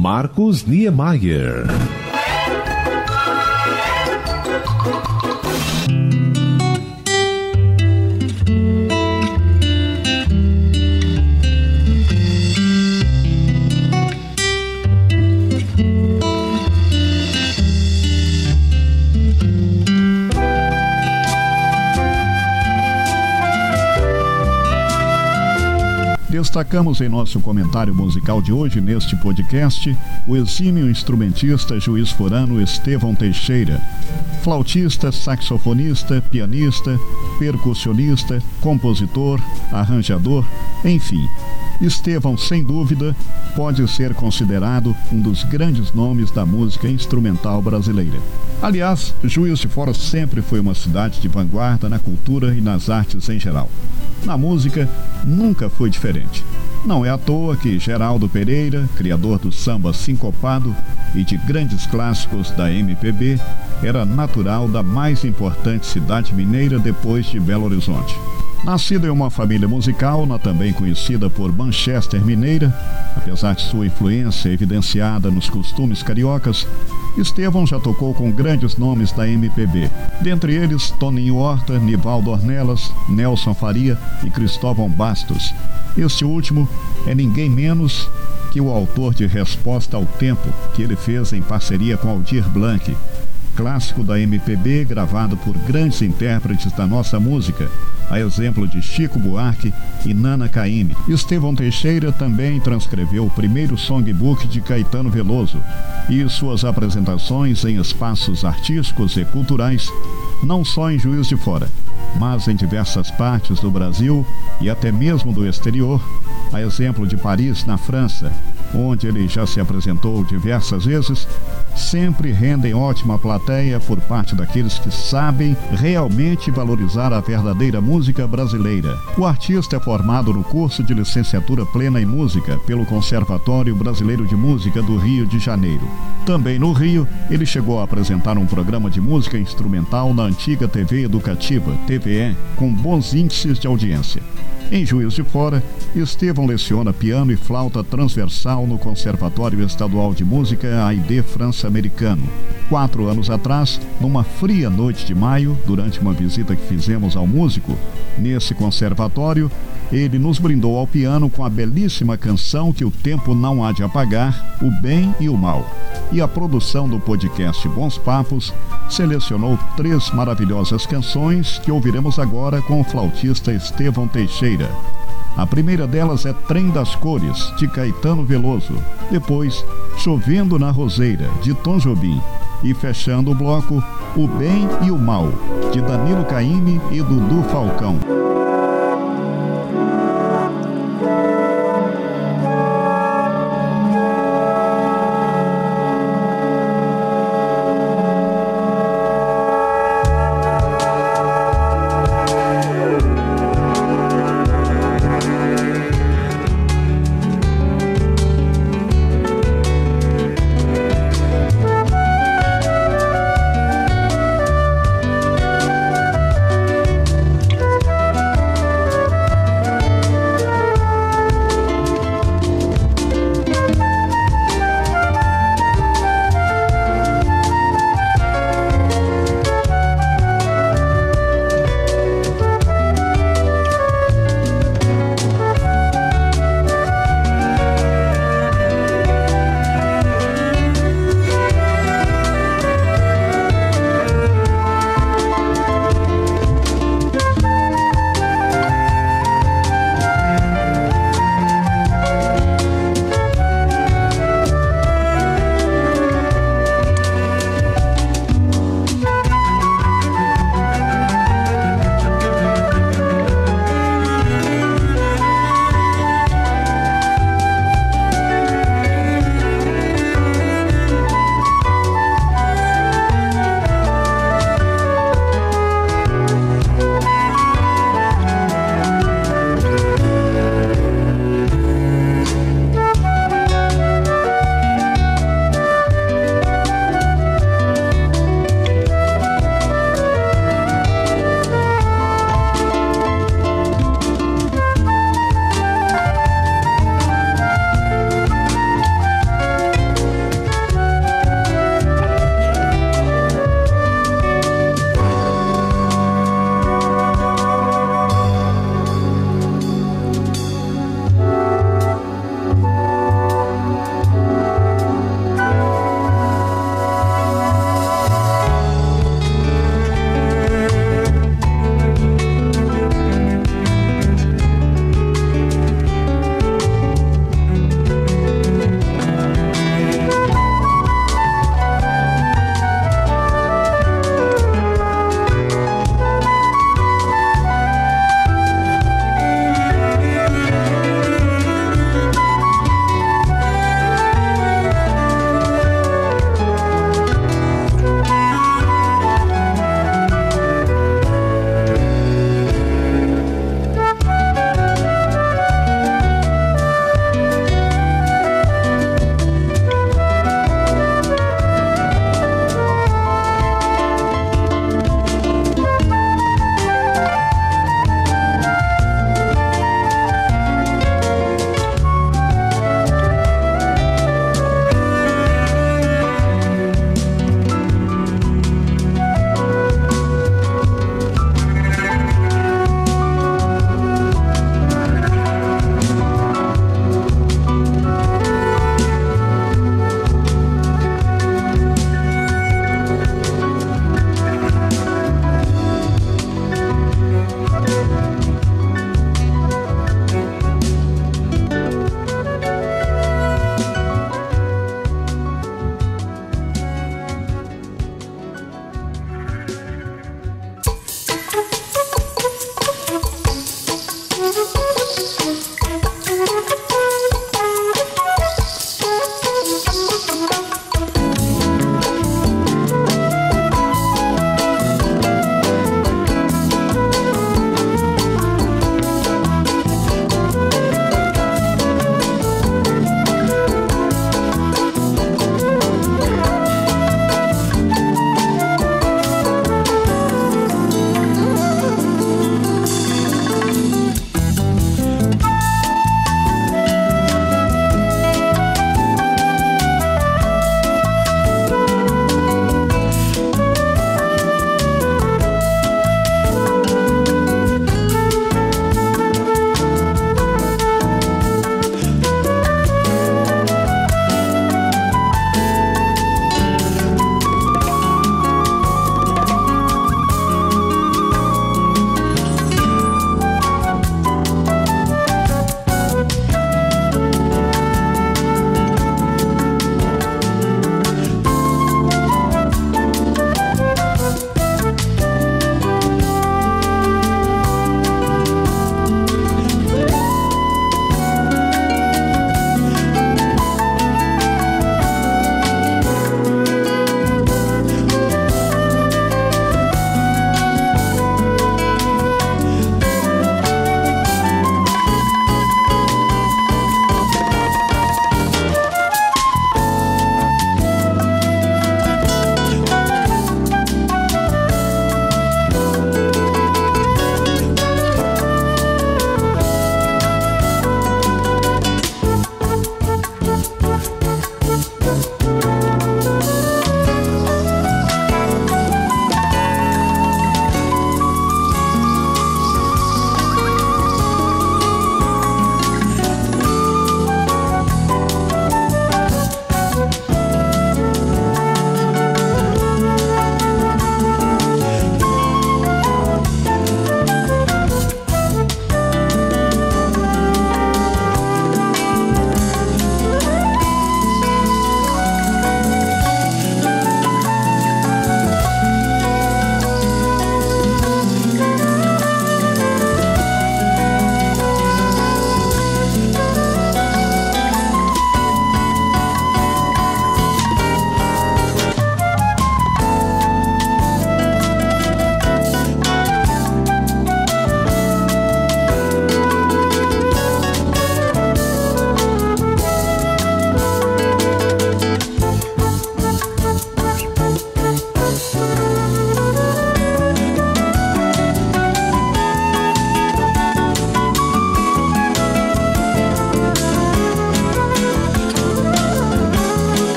Marcos Niemeyer. Destacamos em nosso comentário musical de hoje neste podcast o exímio instrumentista juiz forano Estevão Teixeira, flautista, saxofonista, pianista, percussionista, compositor, arranjador, enfim. Estevão, sem dúvida, pode ser considerado um dos grandes nomes da música instrumental brasileira. Aliás, Juiz de Fora sempre foi uma cidade de vanguarda na cultura e nas artes em geral. Na música, nunca foi diferente. Não é à toa que Geraldo Pereira, criador do samba sincopado e de grandes clássicos da MPB, era natural da mais importante cidade mineira depois de Belo Horizonte. Nascido em uma família musical, na também conhecida por Manchester Mineira, apesar de sua influência evidenciada nos costumes cariocas, Estevão já tocou com grandes nomes da MPB, dentre eles Toninho Horta, Nivaldo Ornelas, Nelson Faria e Cristóvão Bastos. Este último é ninguém menos que o autor de Resposta ao Tempo, que ele fez em parceria com Aldir Blanc, clássico da MPB gravado por grandes intérpretes da nossa música, a exemplo de Chico Buarque e Nana Caymmi. Estevão Teixeira também transcreveu o primeiro songbook de Caetano Veloso e suas apresentações em espaços artísticos e culturais, não só em Juiz de Fora, mas em diversas partes do Brasil e até mesmo do exterior, a exemplo de Paris, na França, onde ele já se apresentou diversas vezes, sempre rendem ótima plateia por parte daqueles que sabem realmente valorizar a verdadeira música brasileira. O artista é formado no curso de licenciatura plena em música pelo Conservatório Brasileiro de Música do Rio de Janeiro. Também no Rio, ele chegou a apresentar um programa de música instrumental na antiga TV Educativa, TVE, com bons índices de audiência. Em Juiz de Fora, Estevão leciona piano e flauta transversal no Conservatório Estadual de Música AID França-Americano. Quatro anos atrás, numa fria noite de maio, durante uma visita que fizemos ao músico, nesse conservatório, ele nos brindou ao piano com a belíssima canção que o tempo não há de apagar, O Bem e o Mal. E a produção do podcast Bons Papos selecionou três maravilhosas canções que ouviremos agora com o flautista Estevão Teixeira. A primeira delas é Trem das Cores, de Caetano Veloso. Depois, Chovendo na Roseira, de Tom Jobim. E fechando o bloco, O Bem e o Mal, de Danilo Caime e Dudu Falcão.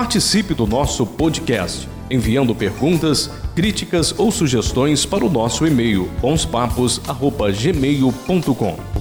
Participe do nosso podcast, enviando perguntas, críticas ou sugestões para o nosso e-mail bonspapos@gmail.com.